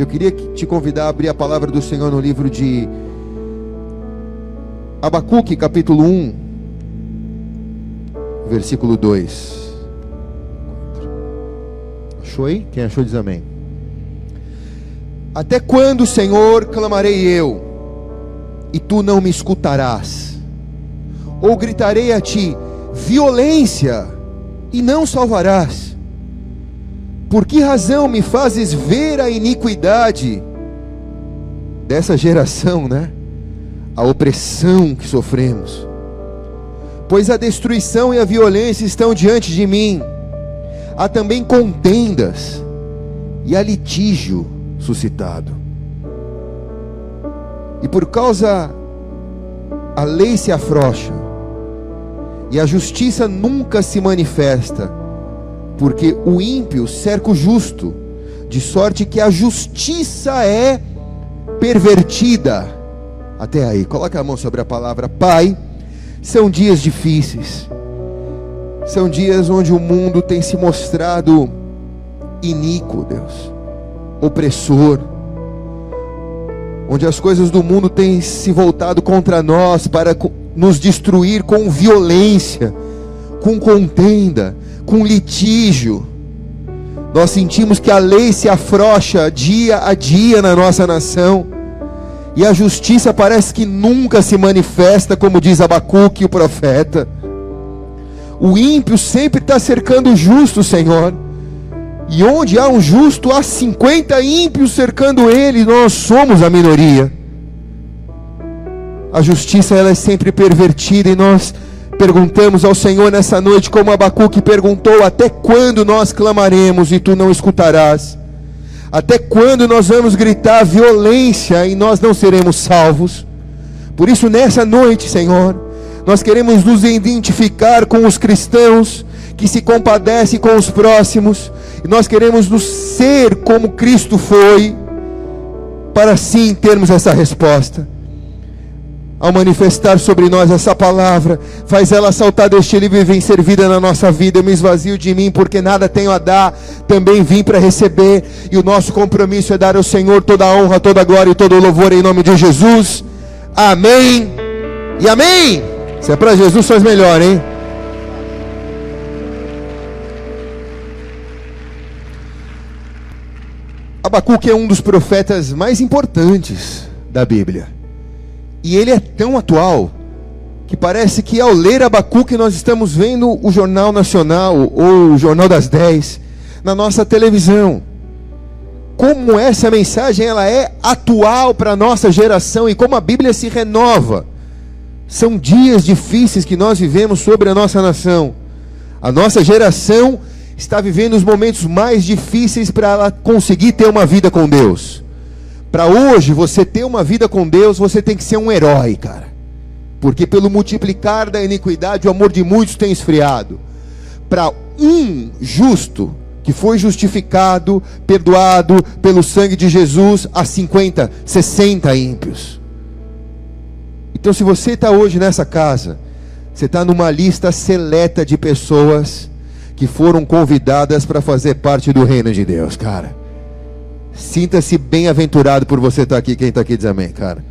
Eu queria te convidar a abrir a palavra do Senhor no livro de Abacuque, capítulo 1, versículo 2. Achou aí? Quem achou diz amém. Até quando, Senhor, clamarei eu, e tu não me escutarás? Ou gritarei a ti, violência, e não salvarás? Por que razão me fazes ver a iniquidade dessa geração, né? A opressão que sofremos. Pois a destruição e a violência estão diante de mim. Há também contendas e há litígio suscitado. E por causa a lei se afrouxa e a justiça nunca se manifesta, porque o ímpio cerca o justo, de sorte que a justiça é pervertida. Até aí, coloca a mão sobre a palavra Pai. São dias difíceis. São dias onde o mundo tem se mostrado iníquo, Deus opressor, onde as coisas do mundo têm se voltado contra nós para nos destruir com violência, com contenda, com litígio. Nós sentimos que a lei se afrouxa dia a dia na nossa nação. E a justiça parece que nunca se manifesta, como diz Abacuque, o profeta. O ímpio sempre está cercando o justo, Senhor. E onde há um justo, há 50 ímpios cercando ele, nós somos a minoria. A justiça ela é sempre pervertida e nós perguntamos ao Senhor nessa noite, como Abacuque perguntou: Até quando nós clamaremos e tu não escutarás? Até quando nós vamos gritar violência e nós não seremos salvos? Por isso, nessa noite, Senhor, nós queremos nos identificar com os cristãos que se compadecem com os próximos, e nós queremos nos ser como Cristo foi, para sim termos essa resposta. Ao manifestar sobre nós essa palavra, faz ela saltar deste livro e vem ser vida na nossa vida. Eu me esvazio de mim, porque nada tenho a dar, também vim para receber. E o nosso compromisso é dar ao Senhor toda a honra, toda a glória e todo o louvor em nome de Jesus. Amém e amém. Se é para Jesus, faz melhor, hein? Abacuque é um dos profetas mais importantes da Bíblia. E ele é tão atual que parece que ao ler Abacuque nós estamos vendo o Jornal Nacional ou o Jornal das 10 na nossa televisão. Como essa mensagem ela é atual para a nossa geração e como a Bíblia se renova. São dias difíceis que nós vivemos sobre a nossa nação. A nossa geração está vivendo os momentos mais difíceis para ela conseguir ter uma vida com Deus. Para hoje você ter uma vida com Deus, você tem que ser um herói, cara. Porque pelo multiplicar da iniquidade, o amor de muitos tem esfriado. Para um justo que foi justificado, perdoado pelo sangue de Jesus, a 50, 60 ímpios. Então, se você está hoje nessa casa, você está numa lista seleta de pessoas que foram convidadas para fazer parte do reino de Deus, cara. Sinta-se bem-aventurado por você estar tá aqui. Quem está aqui diz amém, cara.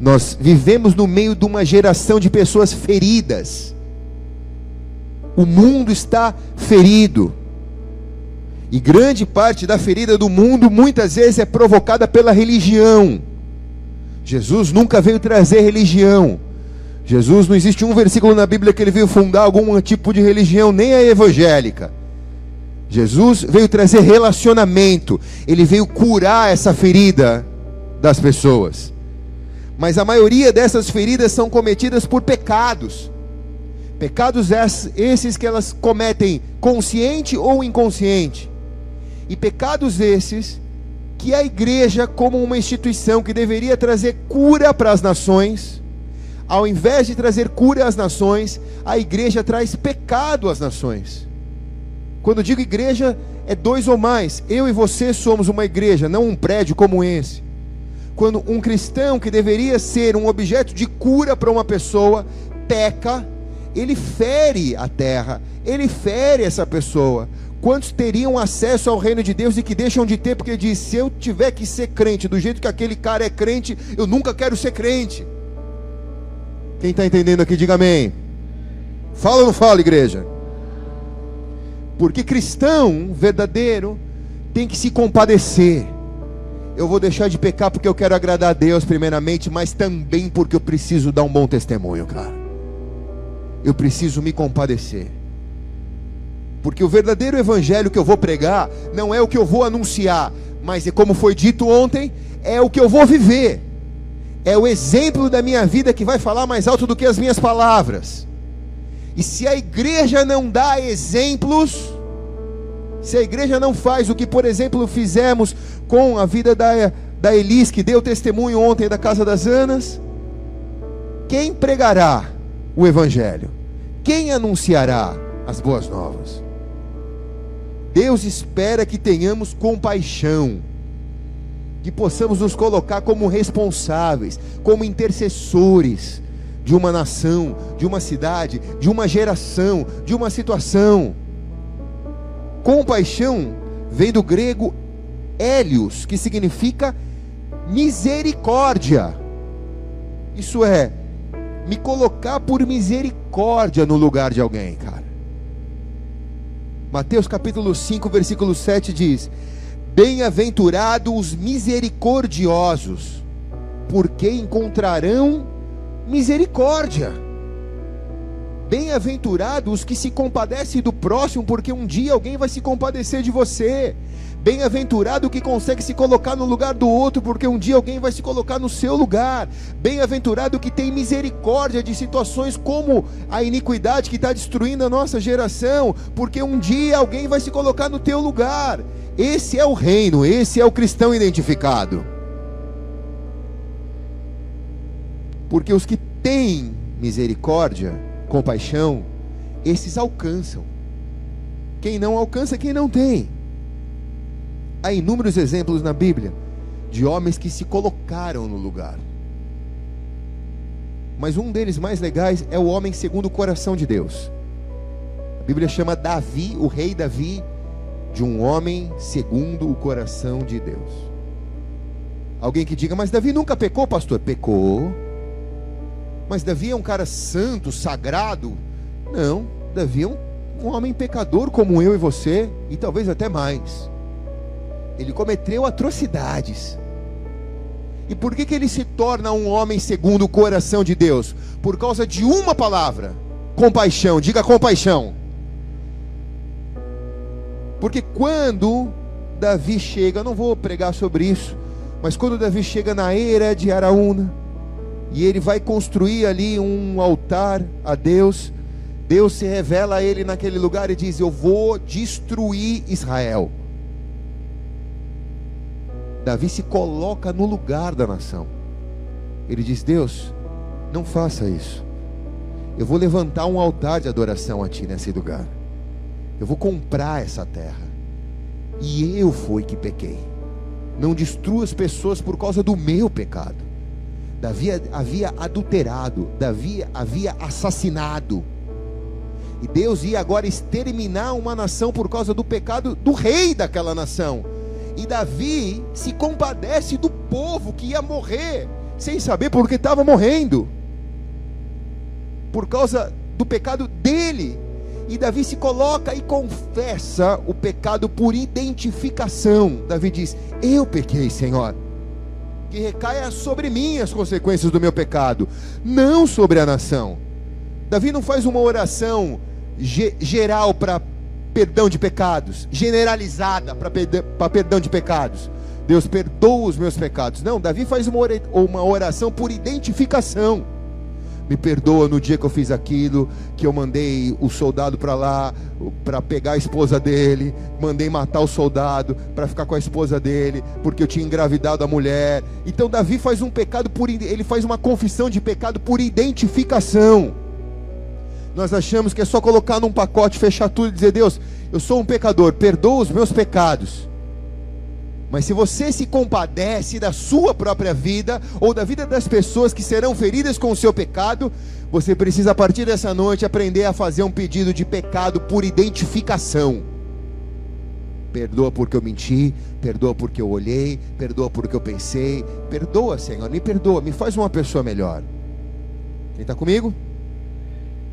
Nós vivemos no meio de uma geração de pessoas feridas. O mundo está ferido. E grande parte da ferida do mundo muitas vezes é provocada pela religião. Jesus nunca veio trazer religião. Jesus, não existe um versículo na Bíblia que ele veio fundar algum tipo de religião, nem a evangélica. Jesus veio trazer relacionamento, ele veio curar essa ferida das pessoas. Mas a maioria dessas feridas são cometidas por pecados. Pecados esses que elas cometem consciente ou inconsciente. E pecados esses que a igreja, como uma instituição que deveria trazer cura para as nações, ao invés de trazer cura às nações, a igreja traz pecado às nações. Quando digo igreja, é dois ou mais. Eu e você somos uma igreja, não um prédio como esse. Quando um cristão que deveria ser um objeto de cura para uma pessoa peca, ele fere a terra, ele fere essa pessoa. Quantos teriam acesso ao reino de Deus e que deixam de ter porque diz: se eu tiver que ser crente do jeito que aquele cara é crente, eu nunca quero ser crente. Quem está entendendo aqui, diga amém. Fala ou não fala, igreja? Porque cristão verdadeiro tem que se compadecer. Eu vou deixar de pecar porque eu quero agradar a Deus, primeiramente, mas também porque eu preciso dar um bom testemunho, cara. Eu preciso me compadecer. Porque o verdadeiro evangelho que eu vou pregar não é o que eu vou anunciar, mas é como foi dito ontem, é o que eu vou viver. É o exemplo da minha vida que vai falar mais alto do que as minhas palavras. E se a igreja não dá exemplos, se a igreja não faz o que, por exemplo, fizemos com a vida da, da Elis, que deu testemunho ontem da casa das Anas, quem pregará o Evangelho? Quem anunciará as boas novas? Deus espera que tenhamos compaixão, que possamos nos colocar como responsáveis, como intercessores de uma nação, de uma cidade, de uma geração, de uma situação. Compaixão vem do grego hélios, que significa misericórdia. Isso é, me colocar por misericórdia no lugar de alguém, cara. Mateus capítulo 5, versículo 7 diz: Bem-aventurados os misericordiosos, porque encontrarão misericórdia. Bem-aventurados os que se compadecem do próximo, porque um dia alguém vai se compadecer de você. Bem-aventurado o que consegue se colocar no lugar do outro, porque um dia alguém vai se colocar no seu lugar. Bem-aventurado o que tem misericórdia de situações como a iniquidade que está destruindo a nossa geração, porque um dia alguém vai se colocar no teu lugar. Esse é o reino, esse é o cristão identificado. Porque os que têm misericórdia, compaixão, esses alcançam. Quem não alcança, quem não tem. Há inúmeros exemplos na Bíblia de homens que se colocaram no lugar. Mas um deles mais legais é o homem segundo o coração de Deus. A Bíblia chama Davi, o rei Davi, de um homem segundo o coração de Deus. Alguém que diga, mas Davi nunca pecou, pastor? Pecou. Mas Davi é um cara santo, sagrado? Não, Davi é um, um homem pecador como eu e você, e talvez até mais. Ele cometeu atrocidades. E por que, que ele se torna um homem segundo o coração de Deus? Por causa de uma palavra: compaixão. Diga compaixão. Porque quando Davi chega, não vou pregar sobre isso, mas quando Davi chega na era de Araúna, e ele vai construir ali um altar a Deus, Deus se revela a ele naquele lugar e diz: Eu vou destruir Israel. Davi se coloca no lugar da nação. Ele diz: Deus, não faça isso. Eu vou levantar um altar de adoração a Ti nesse lugar. Eu vou comprar essa terra. E eu fui que pequei. Não destrua as pessoas por causa do meu pecado. Davi havia adulterado, Davi havia assassinado. E Deus ia agora exterminar uma nação por causa do pecado do rei daquela nação. E Davi se compadece do povo que ia morrer, sem saber por que estava morrendo, por causa do pecado dele. E Davi se coloca e confessa o pecado por identificação. Davi diz: Eu pequei, Senhor. Que recaia sobre mim as consequências do meu pecado, não sobre a nação. Davi não faz uma oração geral para perdão de pecados, generalizada para perdão de pecados. Deus perdoa os meus pecados. Não, Davi faz uma oração por identificação. Me perdoa no dia que eu fiz aquilo, que eu mandei o soldado para lá para pegar a esposa dele, mandei matar o soldado para ficar com a esposa dele, porque eu tinha engravidado a mulher. Então Davi faz um pecado por ele faz uma confissão de pecado por identificação. Nós achamos que é só colocar num pacote, fechar tudo e dizer: Deus, eu sou um pecador, perdoa os meus pecados. Mas se você se compadece da sua própria vida ou da vida das pessoas que serão feridas com o seu pecado, você precisa a partir dessa noite aprender a fazer um pedido de pecado por identificação. Perdoa porque eu menti, perdoa porque eu olhei, perdoa porque eu pensei. Perdoa, Senhor, me perdoa, me faz uma pessoa melhor. Quem está comigo?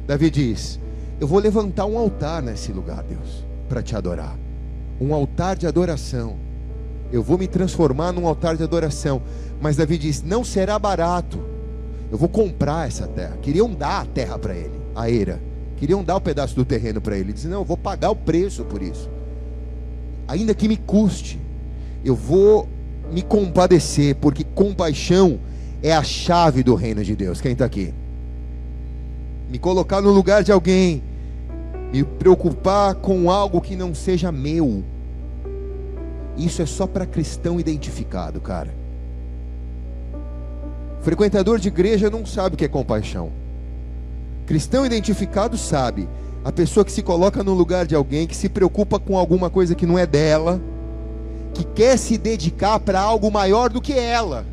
Davi diz: Eu vou levantar um altar nesse lugar, Deus, para te adorar. Um altar de adoração. Eu vou me transformar num altar de adoração. Mas Davi diz: Não será barato. Eu vou comprar essa terra. Queriam dar a terra para ele, a eira. Queriam dar o um pedaço do terreno para ele. Ele diz: Não, eu vou pagar o preço por isso ainda que me custe, eu vou me compadecer, porque compaixão é a chave do reino de Deus. Quem está aqui? Me colocar no lugar de alguém, me preocupar com algo que não seja meu. Isso é só para cristão identificado, cara. Frequentador de igreja não sabe o que é compaixão. Cristão identificado sabe a pessoa que se coloca no lugar de alguém, que se preocupa com alguma coisa que não é dela, que quer se dedicar para algo maior do que ela.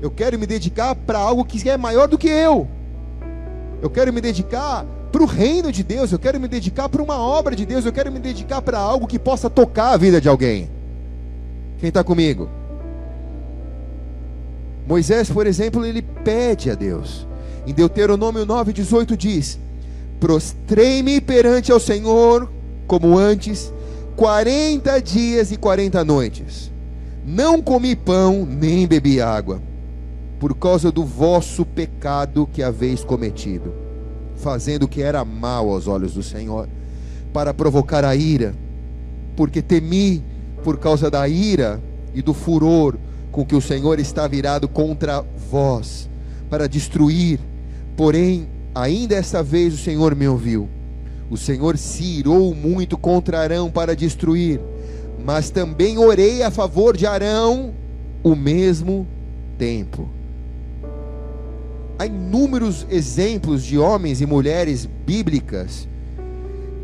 Eu quero me dedicar para algo que é maior do que eu. Eu quero me dedicar para o reino de Deus, eu quero me dedicar para uma obra de Deus, eu quero me dedicar para algo que possa tocar a vida de alguém. Quem está comigo? Moisés, por exemplo, ele pede a Deus. Em Deuteronômio 9,18 diz: Prostrei-me perante ao Senhor, como antes, quarenta dias e quarenta noites. Não comi pão, nem bebi água, por causa do vosso pecado que haveis cometido, fazendo o que era mal aos olhos do Senhor, para provocar a ira, porque temi por causa da ira e do furor com que o Senhor está virado contra vós, para destruir, porém Ainda esta vez o Senhor me ouviu. O Senhor se irou muito contra Arão para destruir, mas também orei a favor de Arão o mesmo tempo. Há inúmeros exemplos de homens e mulheres bíblicas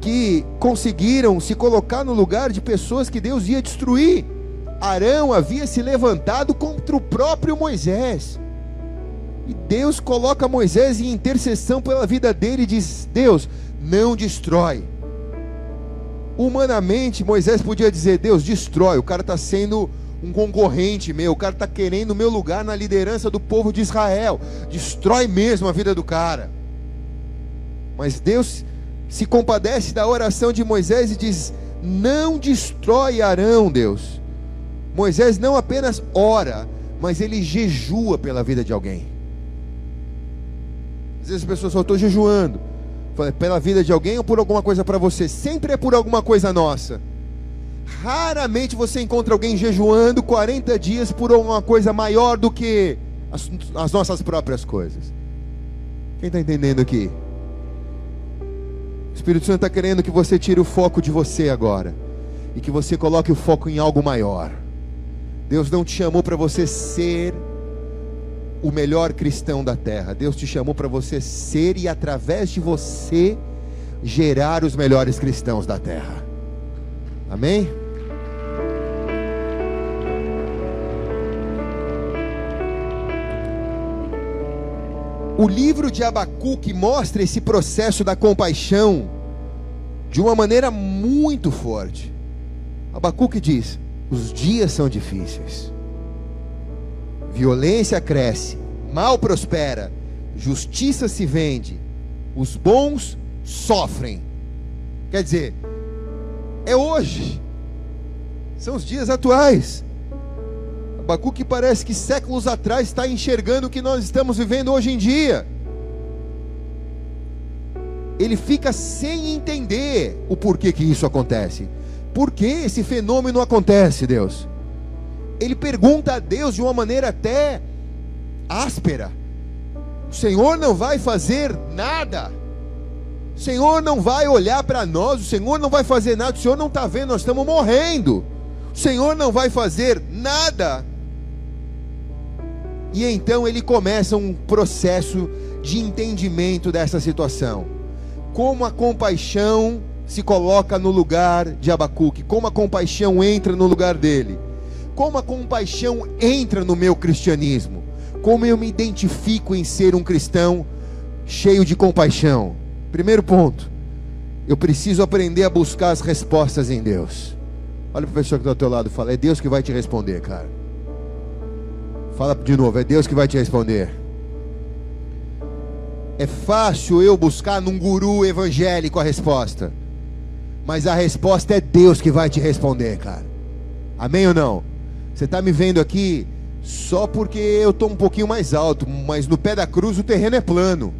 que conseguiram se colocar no lugar de pessoas que Deus ia destruir. Arão havia se levantado contra o próprio Moisés. E Deus coloca Moisés em intercessão pela vida dele e diz: Deus, não destrói. Humanamente, Moisés podia dizer: Deus, destrói. O cara está sendo um concorrente meu, o cara está querendo o meu lugar na liderança do povo de Israel. Destrói mesmo a vida do cara. Mas Deus se compadece da oração de Moisés e diz: Não destrói Arão, Deus. Moisés não apenas ora, mas ele jejua pela vida de alguém. Às vezes as pessoas falam, estou jejuando. Pela vida de alguém ou por alguma coisa para você? Sempre é por alguma coisa nossa. Raramente você encontra alguém jejuando 40 dias por alguma coisa maior do que as, as nossas próprias coisas. Quem está entendendo aqui? O Espírito Santo está querendo que você tire o foco de você agora e que você coloque o foco em algo maior. Deus não te chamou para você ser o melhor cristão da terra. Deus te chamou para você ser e através de você gerar os melhores cristãos da terra. Amém? O livro de Abacuque mostra esse processo da compaixão de uma maneira muito forte. Abacuque diz: os dias são difíceis violência cresce, mal prospera, justiça se vende, os bons sofrem. Quer dizer, é hoje, são os dias atuais. Abacuque parece que séculos atrás está enxergando o que nós estamos vivendo hoje em dia. Ele fica sem entender o porquê que isso acontece. Por que esse fenômeno acontece, Deus? ele pergunta a Deus de uma maneira até áspera: O Senhor não vai fazer nada. O Senhor não vai olhar para nós, o Senhor não vai fazer nada, o Senhor não está vendo, nós estamos morrendo. O Senhor não vai fazer nada. E então ele começa um processo de entendimento dessa situação. Como a compaixão se coloca no lugar de Abacuque, como a compaixão entra no lugar dele como a compaixão entra no meu cristianismo, como eu me identifico em ser um cristão cheio de compaixão. Primeiro ponto, eu preciso aprender a buscar as respostas em Deus. Olha para a pessoa que está ao teu lado e fala: É Deus que vai te responder, cara. Fala de novo: É Deus que vai te responder. É fácil eu buscar num guru evangélico a resposta, mas a resposta é Deus que vai te responder, cara. Amém ou não? Você está me vendo aqui só porque eu estou um pouquinho mais alto, mas no pé da cruz o terreno é plano.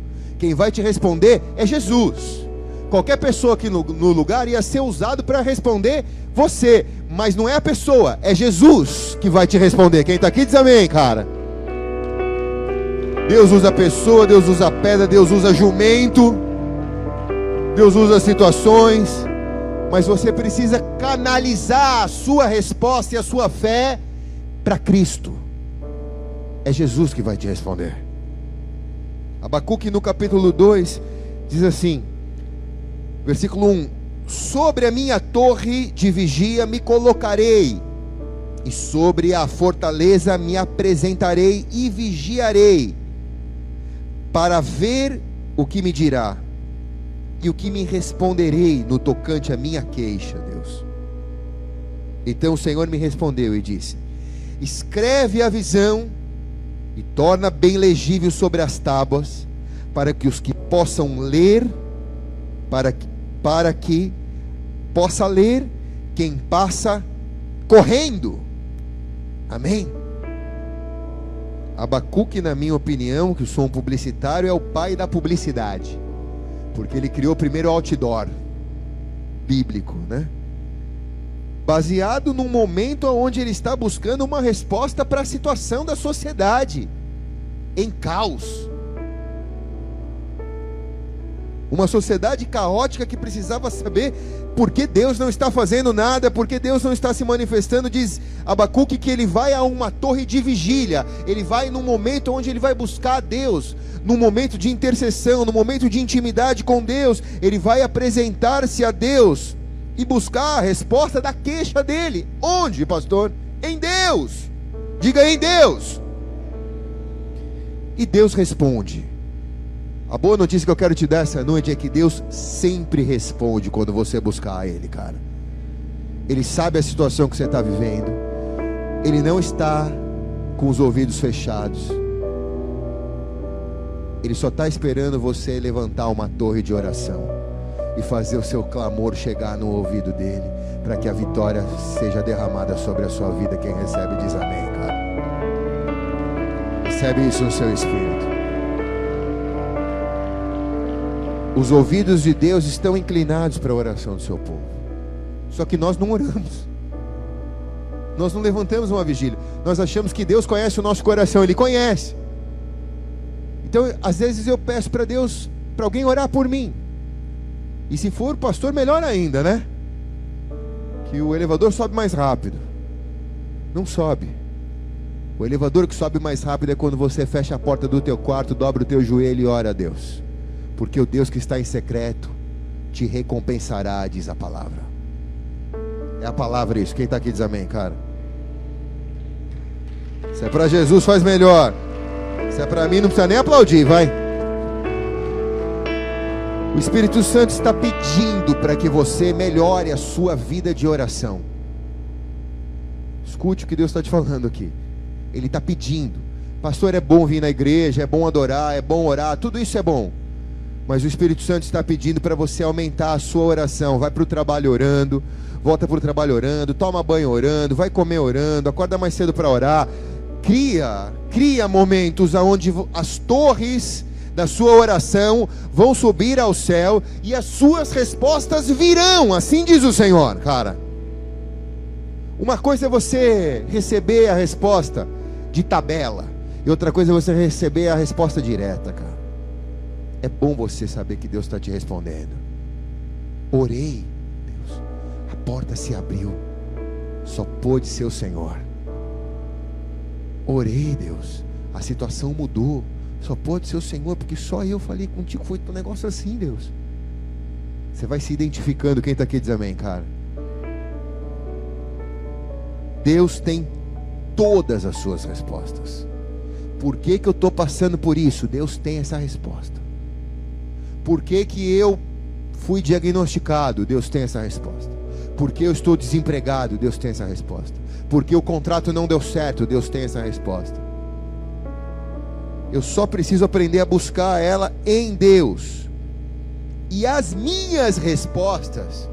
Quem vai te responder é Jesus. Qualquer pessoa aqui no, no lugar ia ser usado para responder você, mas não é a pessoa, é Jesus que vai te responder. Quem está aqui diz amém, cara. Deus usa pessoa, Deus usa pedra, Deus usa jumento, Deus usa situações, mas você precisa canalizar a sua resposta e a sua fé para Cristo. É Jesus que vai te responder. Abacuque no capítulo 2 diz assim, versículo 1: Sobre a minha torre de vigia me colocarei, e sobre a fortaleza me apresentarei e vigiarei para ver o que me dirá e o que me responderei no tocante à minha queixa, Deus. Então o Senhor me respondeu e disse: Escreve a visão e torna bem legível sobre as tábuas, para que os que possam ler, para que, para que possa ler quem passa correndo. Amém. Abacuque, na minha opinião, que sou um publicitário, é o pai da publicidade. Porque ele criou primeiro o outdoor bíblico, né? Baseado num momento onde ele está buscando uma resposta para a situação da sociedade em caos. Uma sociedade caótica que precisava saber por que Deus não está fazendo nada, por que Deus não está se manifestando. Diz Abacuque que ele vai a uma torre de vigília, ele vai num momento onde ele vai buscar a Deus, num momento de intercessão, num momento de intimidade com Deus, ele vai apresentar-se a Deus e buscar a resposta da queixa dele. Onde, pastor? Em Deus. Diga em Deus. E Deus responde. A boa notícia que eu quero te dar essa noite é que Deus sempre responde quando você buscar Ele, cara. Ele sabe a situação que você está vivendo. Ele não está com os ouvidos fechados. Ele só está esperando você levantar uma torre de oração e fazer o seu clamor chegar no ouvido dele, para que a vitória seja derramada sobre a sua vida. Quem recebe diz amém, cara. Recebe isso no seu espírito. Os ouvidos de Deus estão inclinados para a oração do seu povo. Só que nós não oramos. Nós não levantamos uma vigília. Nós achamos que Deus conhece o nosso coração. Ele conhece. Então, às vezes eu peço para Deus, para alguém orar por mim. E se for pastor, melhor ainda, né? Que o elevador sobe mais rápido. Não sobe. O elevador que sobe mais rápido é quando você fecha a porta do teu quarto, dobra o teu joelho e ora a Deus porque o Deus que está em secreto te recompensará, diz a palavra. É a palavra isso. Quem está aqui diz amém, cara. Se é para Jesus, faz melhor. Se é para mim, não precisa nem aplaudir, vai. O Espírito Santo está pedindo para que você melhore a sua vida de oração. Escute o que Deus está te falando aqui. Ele está pedindo. Pastor, é bom vir na igreja, é bom adorar, é bom orar, tudo isso é bom. Mas o Espírito Santo está pedindo para você aumentar a sua oração. Vai para o trabalho orando, volta para o trabalho orando, toma banho orando, vai comer orando, acorda mais cedo para orar. Cria, cria momentos onde as torres da sua oração vão subir ao céu e as suas respostas virão, assim diz o Senhor, cara. Uma coisa é você receber a resposta de tabela, e outra coisa é você receber a resposta direta, cara. É bom você saber que Deus está te respondendo. Orei, Deus, a porta se abriu, só pôde ser o Senhor. Orei, Deus, a situação mudou, só pode ser o Senhor, porque só eu falei contigo. Foi um negócio assim, Deus. Você vai se identificando. Quem está aqui diz amém, cara. Deus tem todas as suas respostas. Por que, que eu estou passando por isso? Deus tem essa resposta. Por que, que eu fui diagnosticado? Deus tem essa resposta. Porque eu estou desempregado, Deus tem essa resposta. Porque o contrato não deu certo, Deus tem essa resposta. Eu só preciso aprender a buscar ela em Deus. E as minhas respostas,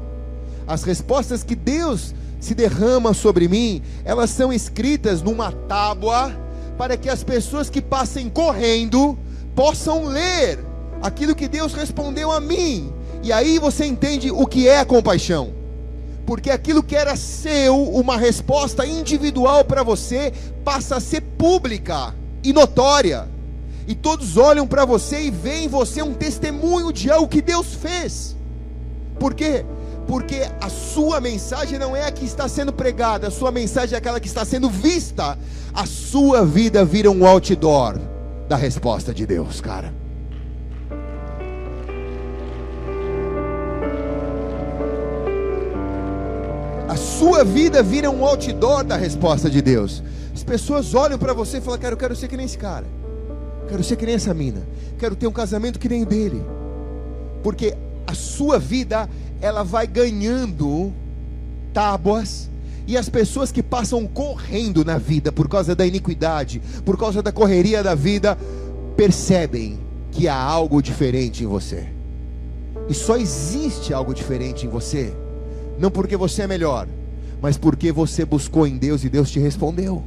as respostas que Deus se derrama sobre mim, elas são escritas numa tábua para que as pessoas que passem correndo possam ler aquilo que Deus respondeu a mim. E aí você entende o que é a compaixão porque aquilo que era seu, uma resposta individual para você, passa a ser pública e notória. E todos olham para você e veem em você um testemunho de algo que Deus fez. Por quê? Porque a sua mensagem não é a que está sendo pregada, a sua mensagem é aquela que está sendo vista. A sua vida vira um outdoor da resposta de Deus, cara. a sua vida vira um outdoor da resposta de Deus. As pessoas olham para você e falam: Cara, eu quero ser que nem esse cara, quero ser que nem essa mina, quero ter um casamento que nem o dele, porque a sua vida ela vai ganhando tábuas e as pessoas que passam correndo na vida por causa da iniquidade, por causa da correria da vida, percebem que há algo diferente em você. E só existe algo diferente em você não porque você é melhor, mas porque você buscou em Deus e Deus te respondeu.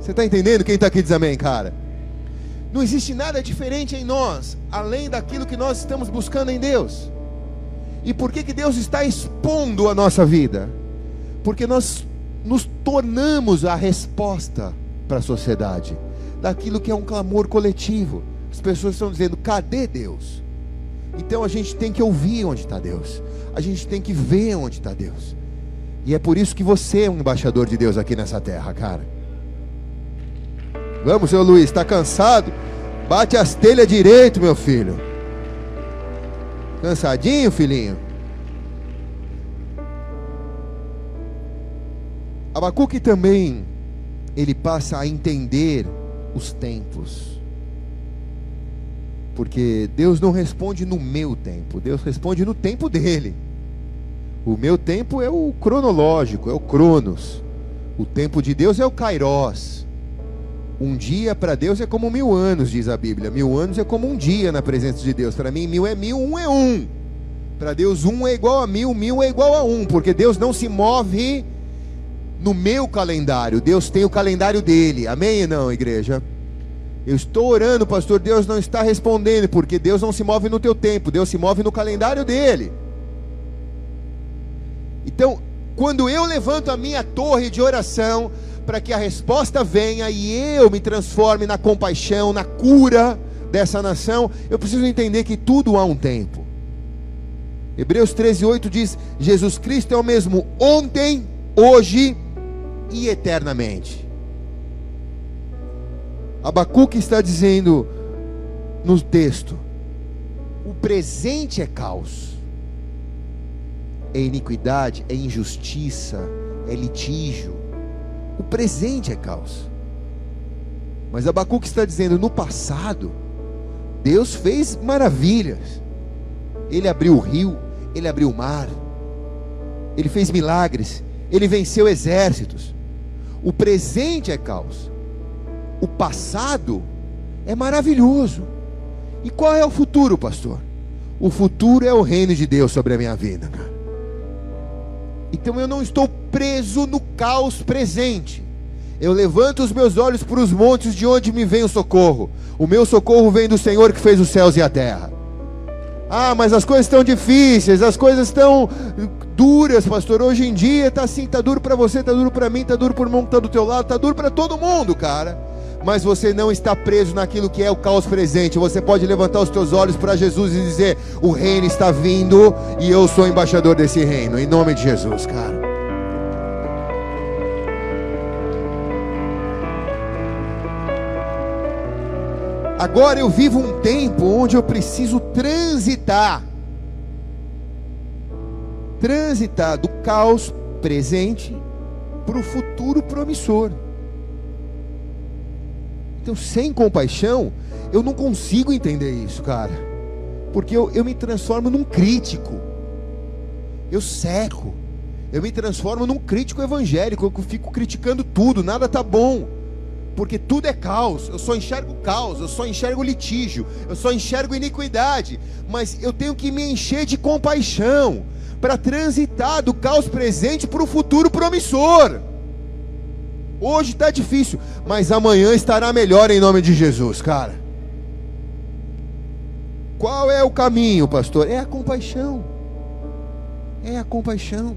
Você está entendendo? Quem está aqui diz amém, cara. Não existe nada diferente em nós, além daquilo que nós estamos buscando em Deus. E por que, que Deus está expondo a nossa vida? Porque nós nos tornamos a resposta para a sociedade, daquilo que é um clamor coletivo. As pessoas estão dizendo: cadê Deus? Então a gente tem que ouvir onde está Deus a gente tem que ver onde está Deus. E é por isso que você é um embaixador de Deus aqui nessa terra, cara. Vamos, seu Luiz, está cansado? Bate as telhas direito, meu filho. Cansadinho, filhinho? Abacuque também, ele passa a entender os tempos. Porque Deus não responde no meu tempo, Deus responde no tempo dele. O meu tempo é o cronológico, é o cronos. O tempo de Deus é o kairos. Um dia para Deus é como mil anos, diz a Bíblia. Mil anos é como um dia na presença de Deus. Para mim, mil é mil, um é um. Para Deus, um é igual a mil, mil é igual a um. Porque Deus não se move no meu calendário. Deus tem o calendário dele. Amém ou não, igreja? Eu estou orando, pastor, Deus não está respondendo, porque Deus não se move no teu tempo, Deus se move no calendário dele. Então, quando eu levanto a minha torre de oração para que a resposta venha e eu me transforme na compaixão, na cura dessa nação, eu preciso entender que tudo há um tempo. Hebreus 13:8 diz: Jesus Cristo é o mesmo ontem, hoje e eternamente. Abacuque está dizendo no texto: o presente é caos, é iniquidade, é injustiça, é litígio. O presente é caos. Mas Abacuque está dizendo: no passado, Deus fez maravilhas. Ele abriu o rio, ele abriu o mar, ele fez milagres, ele venceu exércitos. O presente é caos o passado é maravilhoso. E qual é o futuro, pastor? O futuro é o reino de Deus sobre a minha vida. Então eu não estou preso no caos presente. Eu levanto os meus olhos para os montes de onde me vem o socorro. O meu socorro vem do Senhor que fez os céus e a terra. Ah, mas as coisas estão difíceis, as coisas estão duras, pastor. Hoje em dia está assim, está duro para você, está duro para mim, está duro para o irmão que está do teu lado, está duro para todo mundo, cara mas você não está preso naquilo que é o caos presente. Você pode levantar os teus olhos para Jesus e dizer: O reino está vindo e eu sou embaixador desse reino, em nome de Jesus, cara. Agora eu vivo um tempo onde eu preciso transitar transitar do caos presente para o futuro promissor. Então, sem compaixão, eu não consigo entender isso, cara. Porque eu, eu me transformo num crítico. Eu seco. Eu me transformo num crítico evangélico, eu fico criticando tudo, nada tá bom. Porque tudo é caos, eu só enxergo caos, eu só enxergo litígio, eu só enxergo iniquidade, mas eu tenho que me encher de compaixão para transitar do caos presente para o futuro promissor. Hoje está difícil, mas amanhã estará melhor em nome de Jesus, cara. Qual é o caminho, pastor? É a compaixão. É a compaixão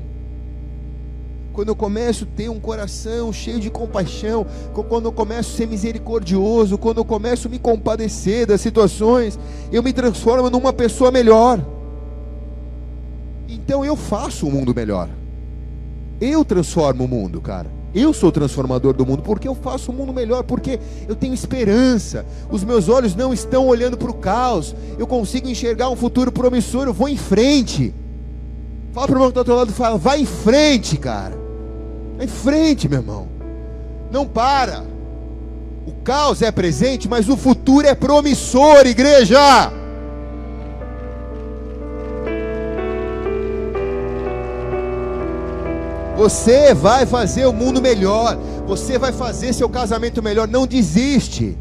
quando eu começo a ter um coração cheio de compaixão, quando eu começo a ser misericordioso, quando eu começo a me compadecer das situações, eu me transformo numa pessoa melhor. Então eu faço o mundo melhor. Eu transformo o mundo, cara. Eu sou o transformador do mundo, porque eu faço o mundo melhor, porque eu tenho esperança. Os meus olhos não estão olhando para o caos. Eu consigo enxergar um futuro promissor, eu vou em frente. Fala para o irmão que está do outro lado, fala, vai em frente, cara. Em frente, meu irmão. Não para. O caos é presente, mas o futuro é promissor, igreja. Você vai fazer o mundo melhor. Você vai fazer seu casamento melhor. Não desiste.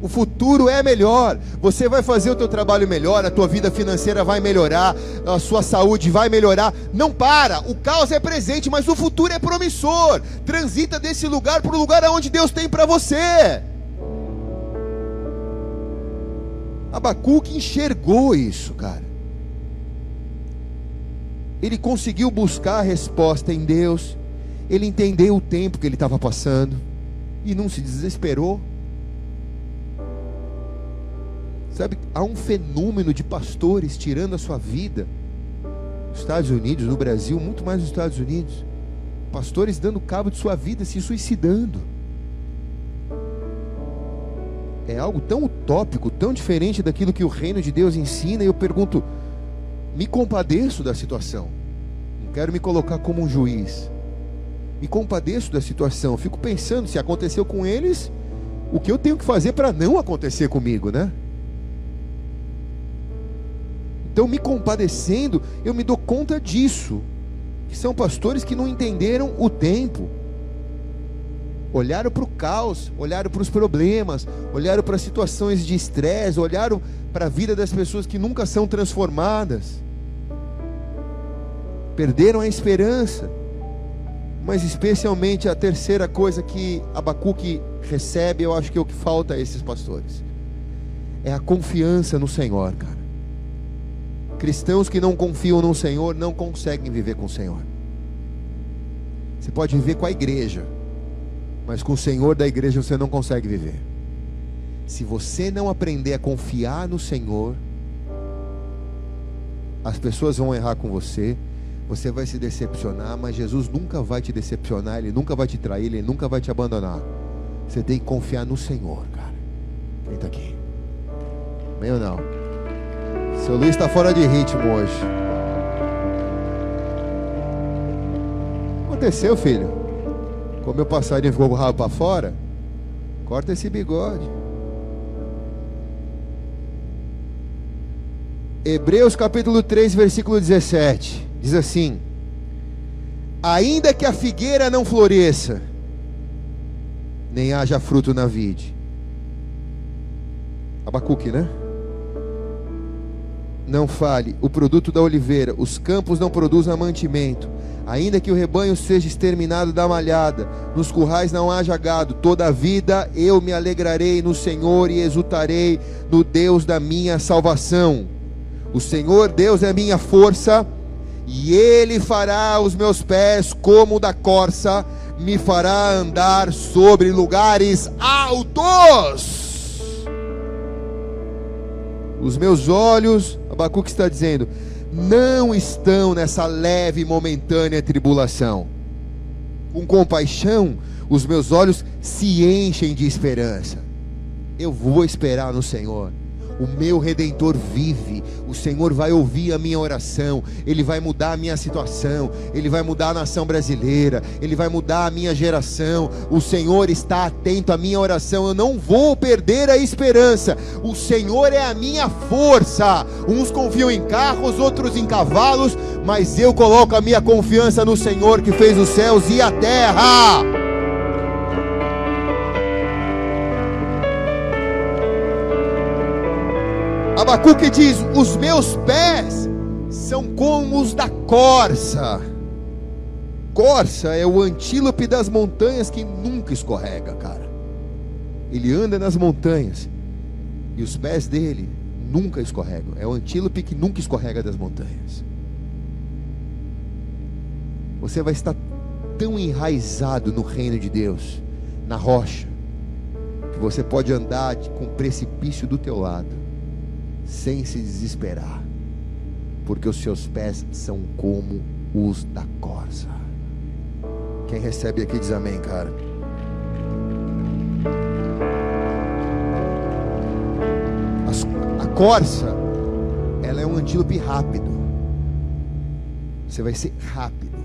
O futuro é melhor. Você vai fazer o teu trabalho melhor, a tua vida financeira vai melhorar, a sua saúde vai melhorar. Não para. O caos é presente, mas o futuro é promissor. Transita desse lugar para o lugar aonde Deus tem para você. Abacuque enxergou isso, cara. Ele conseguiu buscar a resposta em Deus. Ele entendeu o tempo que ele estava passando e não se desesperou. Sabe, há um fenômeno de pastores tirando a sua vida. Nos Estados Unidos, no Brasil, muito mais nos Estados Unidos. Pastores dando cabo de sua vida, se suicidando. É algo tão utópico, tão diferente daquilo que o reino de Deus ensina, e eu pergunto: me compadeço da situação. Não quero me colocar como um juiz. Me compadeço da situação. Fico pensando se aconteceu com eles, o que eu tenho que fazer para não acontecer comigo, né? Então, me compadecendo, eu me dou conta disso. Que são pastores que não entenderam o tempo. Olharam para o caos, olharam para os problemas, olharam para situações de estresse, olharam para a vida das pessoas que nunca são transformadas. Perderam a esperança. Mas especialmente a terceira coisa que Abacuque recebe, eu acho que é o que falta a esses pastores. É a confiança no Senhor, cara. Cristãos que não confiam no Senhor não conseguem viver com o Senhor. Você pode viver com a igreja, mas com o Senhor da igreja você não consegue viver. Se você não aprender a confiar no Senhor, as pessoas vão errar com você, você vai se decepcionar, mas Jesus nunca vai te decepcionar, Ele nunca vai te trair, Ele nunca vai te abandonar. Você tem que confiar no Senhor, cara. Quem está aqui? Amém ou não? Seu Luiz está fora de ritmo hoje. Aconteceu, filho? Como o passarinho ficou com o rabo para fora? Corta esse bigode. Hebreus capítulo 3, versículo 17. Diz assim: Ainda que a figueira não floresça, nem haja fruto na vide. Abacuque, né? Não fale, o produto da oliveira, os campos não produzam mantimento, ainda que o rebanho seja exterminado da malhada, nos currais não haja gado, toda a vida eu me alegrarei no Senhor e exultarei no Deus da minha salvação. O Senhor Deus é minha força, e Ele fará os meus pés como da corça, me fará andar sobre lugares altos. Os meus olhos Abacuque está dizendo: não estão nessa leve e momentânea tribulação. Com compaixão, os meus olhos se enchem de esperança. Eu vou esperar no Senhor. O meu redentor vive. O Senhor vai ouvir a minha oração. Ele vai mudar a minha situação. Ele vai mudar a nação brasileira. Ele vai mudar a minha geração. O Senhor está atento à minha oração. Eu não vou perder a esperança. O Senhor é a minha força. Uns confiam em carros, outros em cavalos, mas eu coloco a minha confiança no Senhor que fez os céus e a terra. Abacuque diz: Os meus pés são como os da corça. Corça é o antílope das montanhas que nunca escorrega, cara. Ele anda nas montanhas e os pés dele nunca escorregam. É o antílope que nunca escorrega das montanhas. Você vai estar tão enraizado no reino de Deus, na rocha, que você pode andar com o precipício do teu lado sem se desesperar, porque os seus pés são como os da corça. Quem recebe aqui diz amém, cara. A corça, ela é um antílope rápido. Você vai ser rápido.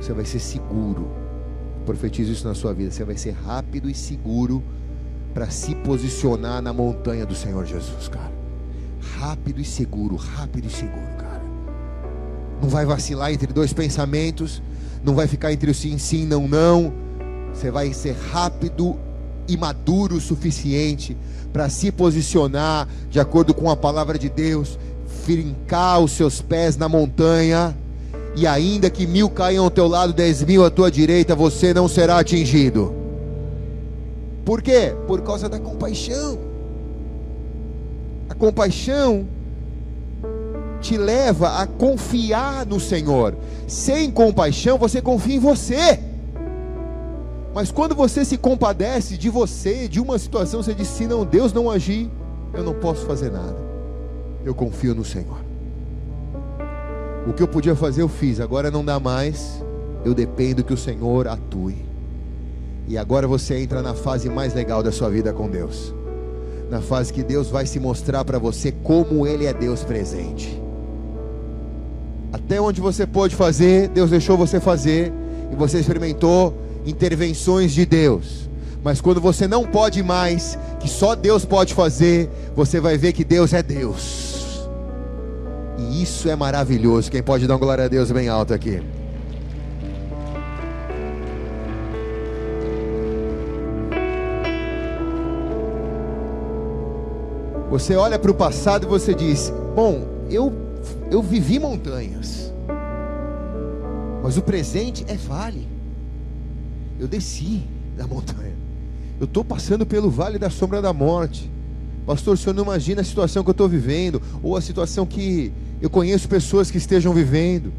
Você vai ser seguro. Profetizo isso na sua vida. Você vai ser rápido e seguro para se posicionar na montanha do Senhor Jesus, cara rápido e seguro, rápido e seguro, cara. Não vai vacilar entre dois pensamentos, não vai ficar entre o sim, sim, não, não. Você vai ser rápido e maduro o suficiente para se posicionar de acordo com a palavra de Deus, fincar os seus pés na montanha, e ainda que mil caiam ao teu lado, dez mil à tua direita, você não será atingido. Por quê? Por causa da compaixão compaixão te leva a confiar no Senhor. Sem compaixão, você confia em você. Mas quando você se compadece de você, de uma situação, você diz: se não Deus não agir, eu não posso fazer nada. Eu confio no Senhor. O que eu podia fazer, eu fiz. Agora não dá mais. Eu dependo que o Senhor atue. E agora você entra na fase mais legal da sua vida com Deus na fase que Deus vai se mostrar para você como Ele é Deus presente. Até onde você pôde fazer, Deus deixou você fazer, e você experimentou intervenções de Deus. Mas quando você não pode mais, que só Deus pode fazer, você vai ver que Deus é Deus. E isso é maravilhoso. Quem pode dar glória a Deus bem alto aqui? Você olha para o passado e você diz: Bom, eu, eu vivi montanhas, mas o presente é vale. Eu desci da montanha, eu estou passando pelo vale da sombra da morte. Pastor, o senhor não imagina a situação que eu estou vivendo, ou a situação que eu conheço pessoas que estejam vivendo.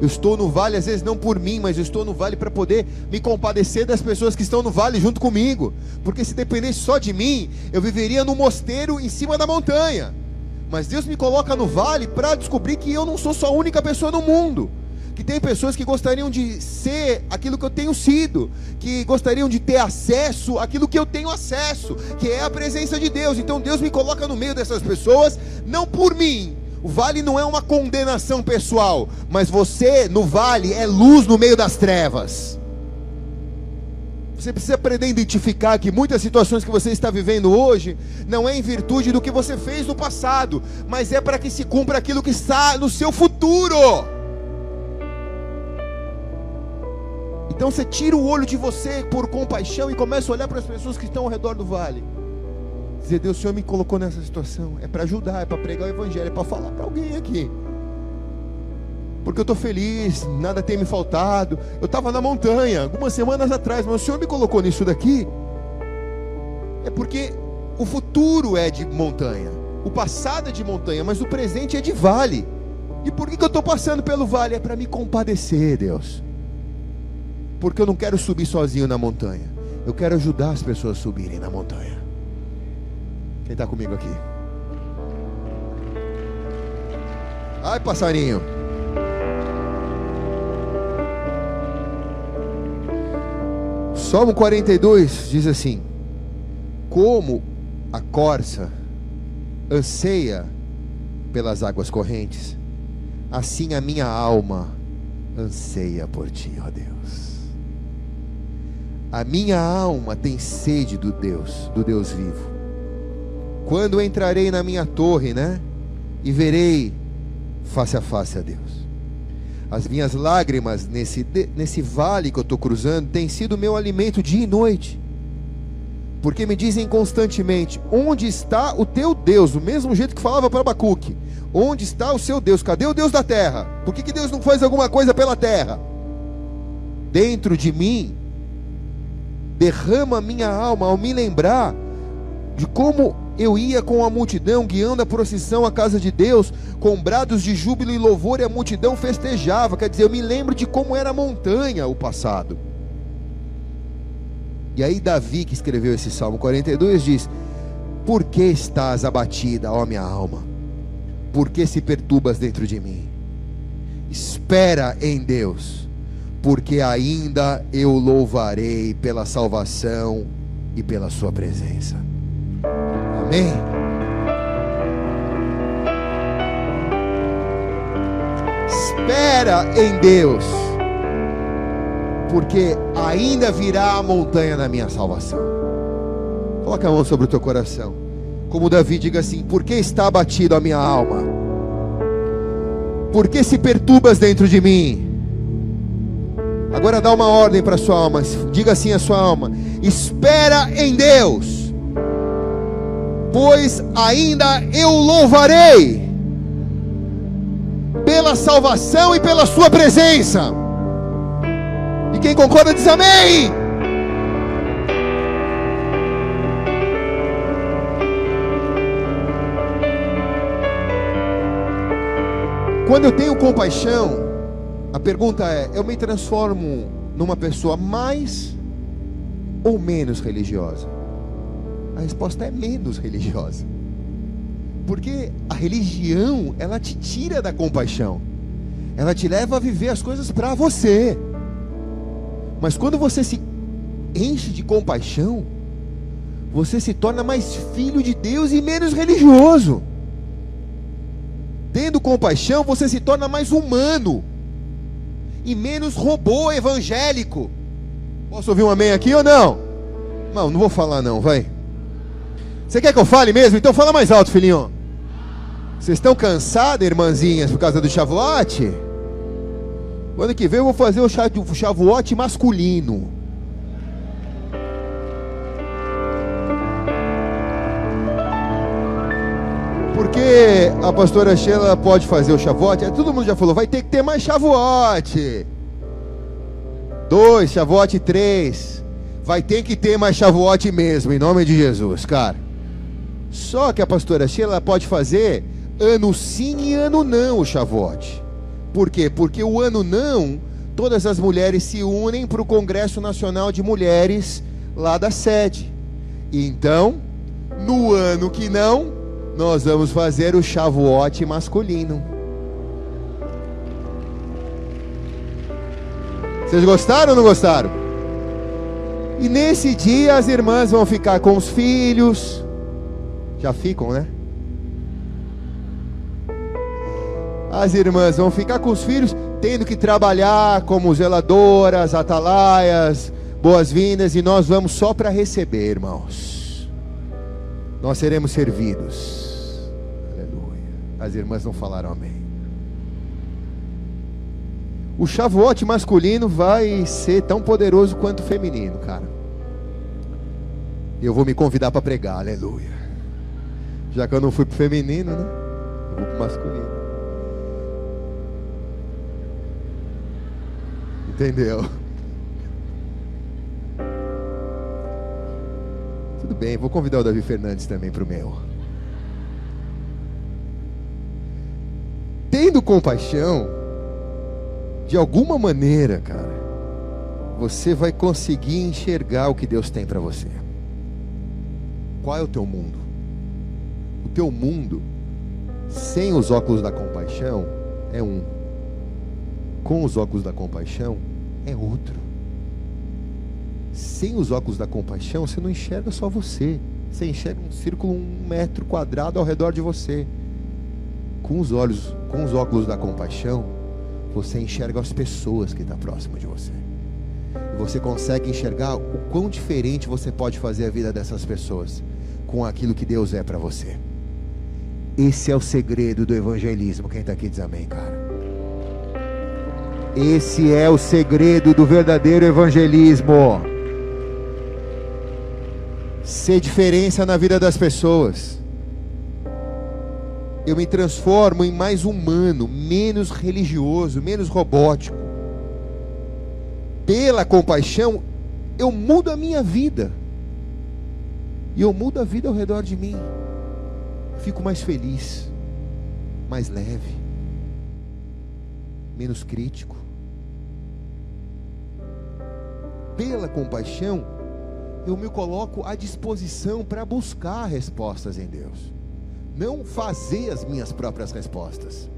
Eu estou no vale, às vezes não por mim, mas eu estou no vale para poder me compadecer das pessoas que estão no vale junto comigo. Porque se dependesse só de mim, eu viveria no mosteiro em cima da montanha. Mas Deus me coloca no vale para descobrir que eu não sou só a única pessoa no mundo. Que tem pessoas que gostariam de ser aquilo que eu tenho sido, que gostariam de ter acesso àquilo que eu tenho acesso, que é a presença de Deus. Então Deus me coloca no meio dessas pessoas, não por mim, o vale não é uma condenação pessoal, mas você no vale é luz no meio das trevas. Você precisa aprender a identificar que muitas situações que você está vivendo hoje não é em virtude do que você fez no passado, mas é para que se cumpra aquilo que está no seu futuro. Então você tira o olho de você por compaixão e começa a olhar para as pessoas que estão ao redor do vale. Dizer, Deus, o Senhor me colocou nessa situação. É para ajudar, é para pregar o Evangelho, é para falar para alguém aqui. Porque eu estou feliz, nada tem me faltado. Eu estava na montanha algumas semanas atrás, mas o Senhor me colocou nisso daqui. É porque o futuro é de montanha, o passado é de montanha, mas o presente é de vale. E por que, que eu estou passando pelo vale? É para me compadecer, Deus. Porque eu não quero subir sozinho na montanha. Eu quero ajudar as pessoas a subirem na montanha. Quem está comigo aqui? Ai, passarinho. Salmo 42 diz assim: Como a corça anseia pelas águas correntes, assim a minha alma anseia por ti, ó Deus. A minha alma tem sede do Deus, do Deus vivo. Quando entrarei na minha torre, né? E verei face a face a Deus. As minhas lágrimas nesse, nesse vale que eu estou cruzando têm sido meu alimento dia e noite. Porque me dizem constantemente: onde está o teu Deus? Do mesmo jeito que falava para Abacuque: onde está o seu Deus? Cadê o Deus da terra? Por que, que Deus não faz alguma coisa pela terra? Dentro de mim, derrama minha alma ao me lembrar de como eu ia com a multidão guiando a procissão à casa de Deus, com brados de júbilo e louvor, e a multidão festejava. Quer dizer, eu me lembro de como era a montanha o passado. E aí, Davi, que escreveu esse Salmo 42, diz: Por que estás abatida, ó minha alma? Por que se perturbas dentro de mim? Espera em Deus, porque ainda eu louvarei pela salvação e pela Sua presença. Amém. Espera em Deus, porque ainda virá a montanha da minha salvação. Coloca a mão sobre o teu coração. Como Davi diga assim: Por que está abatido a minha alma? Por que se perturbas dentro de mim? Agora dá uma ordem para a sua alma. Diga assim a sua alma: Espera em Deus pois ainda eu louvarei pela salvação e pela sua presença. E quem concorda diz amém. Quando eu tenho compaixão, a pergunta é: eu me transformo numa pessoa mais ou menos religiosa? A resposta é menos religiosa. Porque a religião, ela te tira da compaixão. Ela te leva a viver as coisas para você. Mas quando você se enche de compaixão, você se torna mais filho de Deus e menos religioso. Tendo compaixão, você se torna mais humano e menos robô evangélico. Posso ouvir um amém aqui ou não? Não, não vou falar não, vai. Você quer que eu fale mesmo? Então fala mais alto, filhinho. Vocês estão cansadas, irmãzinhas, por causa do Shavuot? O ano que vem eu vou fazer o Shavuot masculino. Porque a pastora Sheila pode fazer o Shavuot? É, todo mundo já falou, vai ter que ter mais Shavuot. Dois, Shavuot três. Vai ter que ter mais Shavuot mesmo, em nome de Jesus, cara. Só que a pastora Sheila pode fazer ano sim e ano não o chavote. Por quê? Porque o ano não, todas as mulheres se unem para o Congresso Nacional de Mulheres lá da sede. Então, no ano que não, nós vamos fazer o chavote masculino. Vocês gostaram ou não gostaram? E nesse dia as irmãs vão ficar com os filhos, já ficam, né? As irmãs vão ficar com os filhos tendo que trabalhar como zeladoras, atalaias, boas-vindas, e nós vamos só para receber, irmãos. Nós seremos servidos. Aleluia. As irmãs não falaram amém. O chavote masculino vai ser tão poderoso quanto o feminino, cara. Eu vou me convidar para pregar, aleluia. Já que eu não fui pro feminino, né? Eu vou pro masculino. Entendeu? Tudo bem, vou convidar o Davi Fernandes também pro meu. Tendo compaixão, de alguma maneira, cara, você vai conseguir enxergar o que Deus tem para você. Qual é o teu mundo? Teu mundo, sem os óculos da compaixão, é um. Com os óculos da compaixão, é outro. Sem os óculos da compaixão, você não enxerga só você. Você enxerga um círculo um metro quadrado ao redor de você. Com os olhos, com os óculos da compaixão, você enxerga as pessoas que estão tá próximo de você. E você consegue enxergar o quão diferente você pode fazer a vida dessas pessoas com aquilo que Deus é para você. Esse é o segredo do evangelismo. Quem está aqui diz amém, cara. Esse é o segredo do verdadeiro evangelismo. Ser diferença na vida das pessoas. Eu me transformo em mais humano, menos religioso, menos robótico. Pela compaixão, eu mudo a minha vida. E eu mudo a vida ao redor de mim. Fico mais feliz, mais leve, menos crítico pela compaixão, eu me coloco à disposição para buscar respostas em Deus. Não fazer as minhas próprias respostas.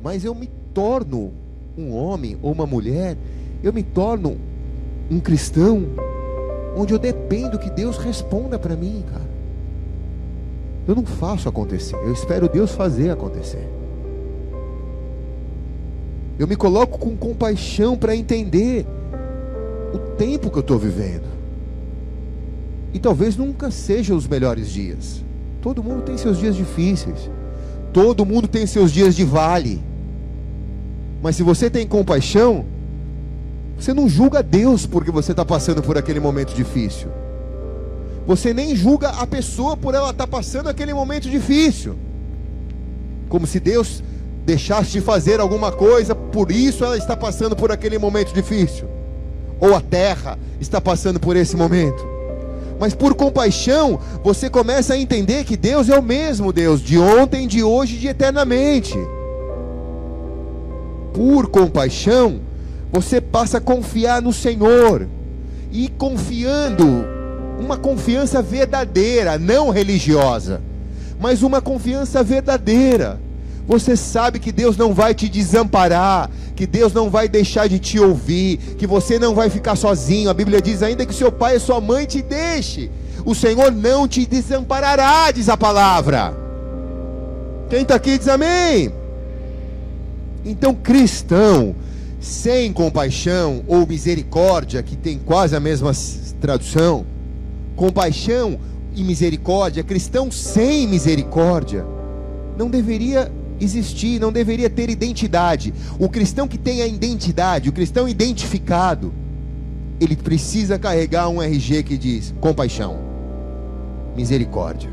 Mas eu me torno um homem ou uma mulher, eu me torno um cristão, onde eu dependo que Deus responda para mim, cara. Eu não faço acontecer, eu espero Deus fazer acontecer. Eu me coloco com compaixão para entender o tempo que eu estou vivendo. E talvez nunca sejam os melhores dias. Todo mundo tem seus dias difíceis. Todo mundo tem seus dias de vale. Mas se você tem compaixão, você não julga Deus porque você está passando por aquele momento difícil. Você nem julga a pessoa por ela estar tá passando aquele momento difícil. Como se Deus deixasse de fazer alguma coisa, por isso ela está passando por aquele momento difícil ou a terra está passando por esse momento. Mas por compaixão, você começa a entender que Deus é o mesmo Deus, de ontem, de hoje de eternamente. Por compaixão, você passa a confiar no Senhor. E confiando, uma confiança verdadeira, não religiosa, mas uma confiança verdadeira. Você sabe que Deus não vai te desamparar, que Deus não vai deixar de te ouvir, que você não vai ficar sozinho. A Bíblia diz ainda que seu pai e sua mãe te deixe, o Senhor não te desamparará, diz a palavra. Quem está aqui diz amém. Então, cristão sem compaixão ou misericórdia, que tem quase a mesma tradução, compaixão e misericórdia, cristão sem misericórdia, não deveria existir, não deveria ter identidade. O cristão que tem a identidade, o cristão identificado, ele precisa carregar um RG que diz compaixão, misericórdia.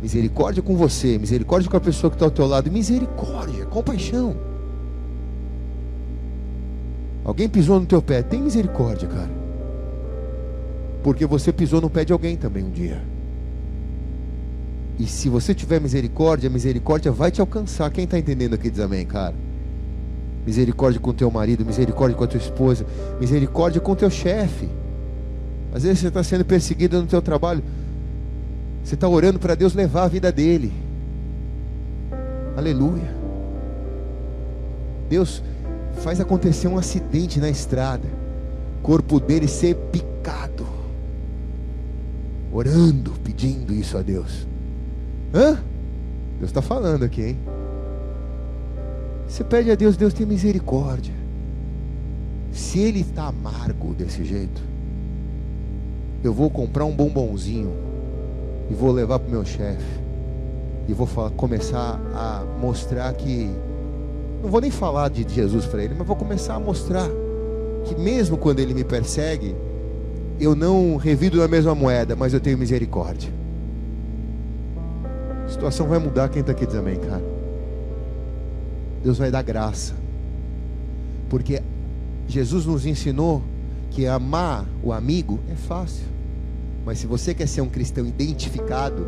Misericórdia com você, misericórdia com a pessoa que está ao teu lado, misericórdia, compaixão. Alguém pisou no teu pé, tem misericórdia, cara. Porque você pisou no pé de alguém também um dia. E se você tiver misericórdia, a misericórdia vai te alcançar. Quem está entendendo aqui diz amém, cara? Misericórdia com teu marido, misericórdia com a tua esposa, misericórdia com teu chefe. Às vezes você está sendo perseguido no teu trabalho. Você está orando para Deus levar a vida dele. Aleluia. Deus faz acontecer um acidente na estrada. Corpo dele ser picado. Orando, pedindo isso a Deus. Hã? Deus está falando aqui, hein? Você pede a Deus, Deus tem misericórdia. Se ele está amargo desse jeito, eu vou comprar um bombonzinho e vou levar para o meu chefe e vou falar, começar a mostrar que não vou nem falar de Jesus para ele, mas vou começar a mostrar que mesmo quando ele me persegue, eu não revido na mesma moeda, mas eu tenho misericórdia. A situação vai mudar. Quem está aqui amém, cara? Deus vai dar graça. Porque Jesus nos ensinou que amar o amigo é fácil. Mas se você quer ser um cristão identificado,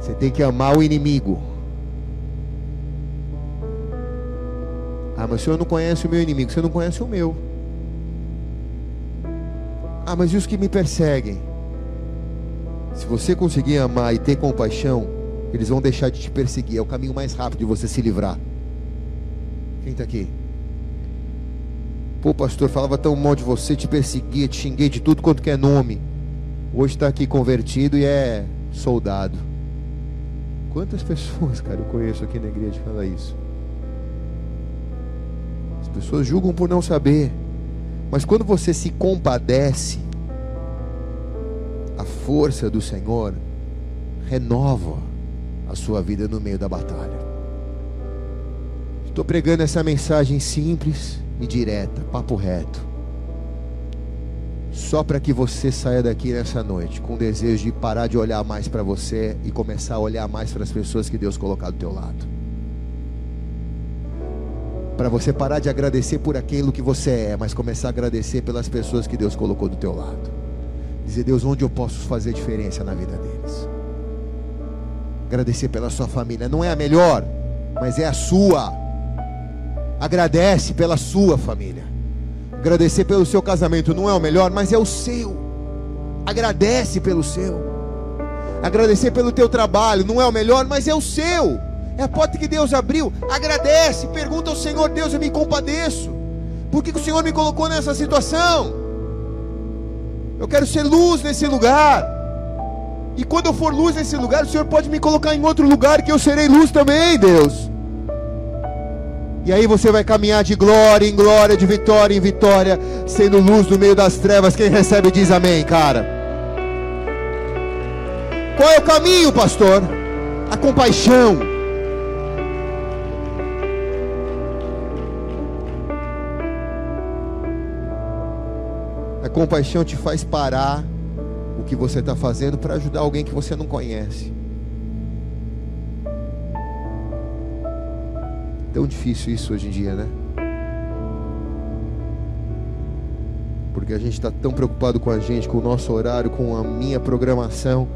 você tem que amar o inimigo. Ah, mas o senhor não conhece o meu inimigo, você não conhece o meu. Ah, mas e os que me perseguem? Se você conseguir amar e ter compaixão, eles vão deixar de te perseguir. É o caminho mais rápido de você se livrar. Quem está aqui? Pô, pastor, falava tão mal de você, te perseguia, te xinguei de tudo quanto que é nome. hoje está aqui convertido e é soldado. Quantas pessoas, cara, eu conheço aqui na igreja que fala isso? As pessoas julgam por não saber. Mas quando você se compadece, a força do Senhor renova a sua vida no meio da batalha. Estou pregando essa mensagem simples e direta, papo reto. Só para que você saia daqui nessa noite com o desejo de parar de olhar mais para você e começar a olhar mais para as pessoas que Deus colocou do teu lado. Para você parar de agradecer por aquilo que você é, mas começar a agradecer pelas pessoas que Deus colocou do teu lado. Dizer, Deus, onde eu posso fazer diferença na vida deles? Agradecer pela sua família. Não é a melhor, mas é a sua. Agradece pela sua família. Agradecer pelo seu casamento não é o melhor, mas é o seu. Agradece pelo seu. Agradecer pelo teu trabalho não é o melhor, mas é o seu. É a porta que Deus abriu. Agradece, pergunta ao Senhor, Deus, eu me compadeço. Por que, o Senhor me colocou nessa situação? Eu quero ser luz nesse lugar. E quando eu for luz nesse lugar, o Senhor pode me colocar em outro lugar que eu serei luz também, Deus. E aí você vai caminhar de glória em glória, de vitória em vitória, sendo luz no meio das trevas. Quem recebe diz amém, cara. Qual é o caminho, pastor? A compaixão. Compaixão te faz parar o que você está fazendo para ajudar alguém que você não conhece. Tão difícil isso hoje em dia, né? Porque a gente está tão preocupado com a gente, com o nosso horário, com a minha programação.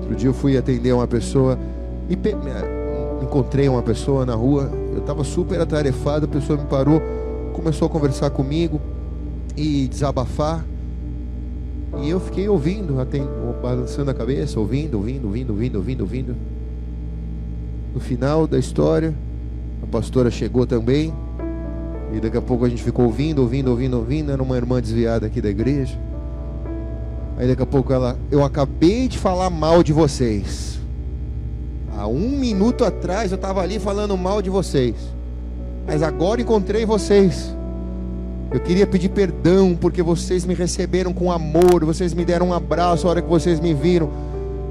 Outro dia eu fui atender uma pessoa e encontrei uma pessoa na rua. Eu estava super atarefado, a pessoa me parou, começou a conversar comigo e desabafar. E eu fiquei ouvindo, balançando a cabeça, ouvindo, ouvindo, ouvindo, ouvindo, ouvindo, ouvindo. No final da história, a pastora chegou também. E daqui a pouco a gente ficou ouvindo, ouvindo, ouvindo, ouvindo. Era uma irmã desviada aqui da igreja. Aí daqui a pouco ela, eu acabei de falar mal de vocês. Há um minuto atrás eu estava ali falando mal de vocês. Mas agora encontrei vocês. Eu queria pedir perdão porque vocês me receberam com amor, vocês me deram um abraço a hora que vocês me viram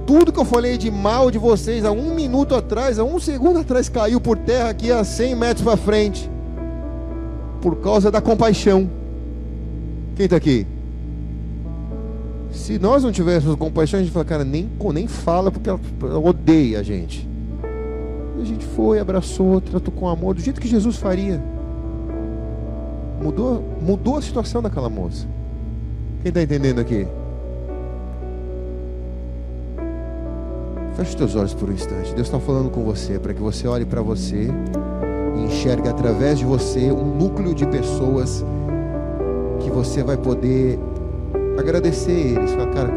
tudo que eu falei de mal de vocês há um minuto atrás, há um segundo atrás, caiu por terra aqui a 100 metros para frente. Por causa da compaixão. Quem está aqui? Se nós não tivéssemos compaixão, a gente fala, cara, nem, nem fala porque ela, ela odeia a gente. E a gente foi, abraçou, tratou com amor, do jeito que Jesus faria. Mudou, mudou a situação daquela moça. Quem está entendendo aqui? Feche os teus olhos por um instante. Deus está falando com você para que você olhe para você e enxergue através de você um núcleo de pessoas que você vai poder agradecer eles. Fala, cara,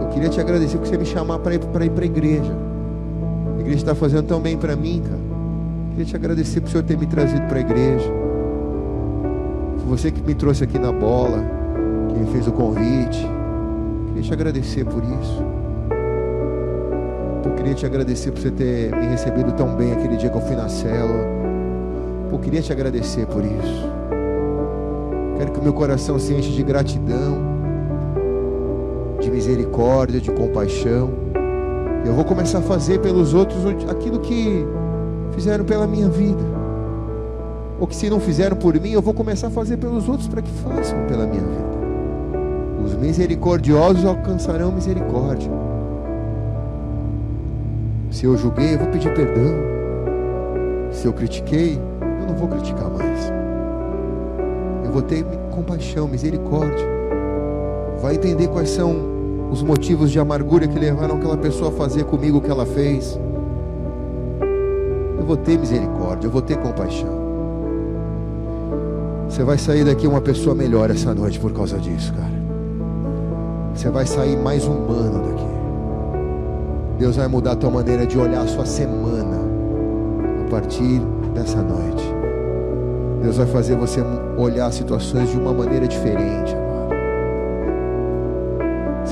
eu queria te agradecer porque você me chamar para ir para a igreja. Igreja está fazendo tão bem para mim, cara. Queria te agradecer por o Senhor ter me trazido para a igreja. Foi você que me trouxe aqui na bola, que me fez o convite. Queria te agradecer por isso. Queria te agradecer por você ter me recebido tão bem aquele dia que eu fui na. Pô, queria te agradecer por isso. Quero que o meu coração se enche de gratidão, de misericórdia, de compaixão. Eu vou começar a fazer pelos outros aquilo que fizeram pela minha vida. Ou que se não fizeram por mim, eu vou começar a fazer pelos outros para que façam pela minha vida. Os misericordiosos alcançarão misericórdia. Se eu julguei, eu vou pedir perdão. Se eu critiquei, eu não vou criticar mais. Eu vou ter compaixão, misericórdia. Vai entender quais são os motivos de amargura que levaram aquela pessoa a fazer comigo o que ela fez. Eu vou ter misericórdia, eu vou ter compaixão. Você vai sair daqui uma pessoa melhor essa noite por causa disso, cara. Você vai sair mais humano daqui. Deus vai mudar a tua maneira de olhar a sua semana a partir dessa noite. Deus vai fazer você olhar situações de uma maneira diferente.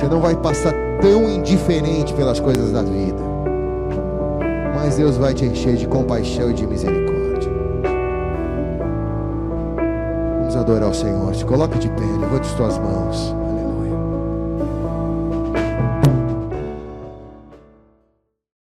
Você não vai passar tão indiferente pelas coisas da vida. Mas Deus vai te encher de compaixão e de misericórdia. Vamos adorar o Senhor. Se coloque de pé, levante as tuas mãos.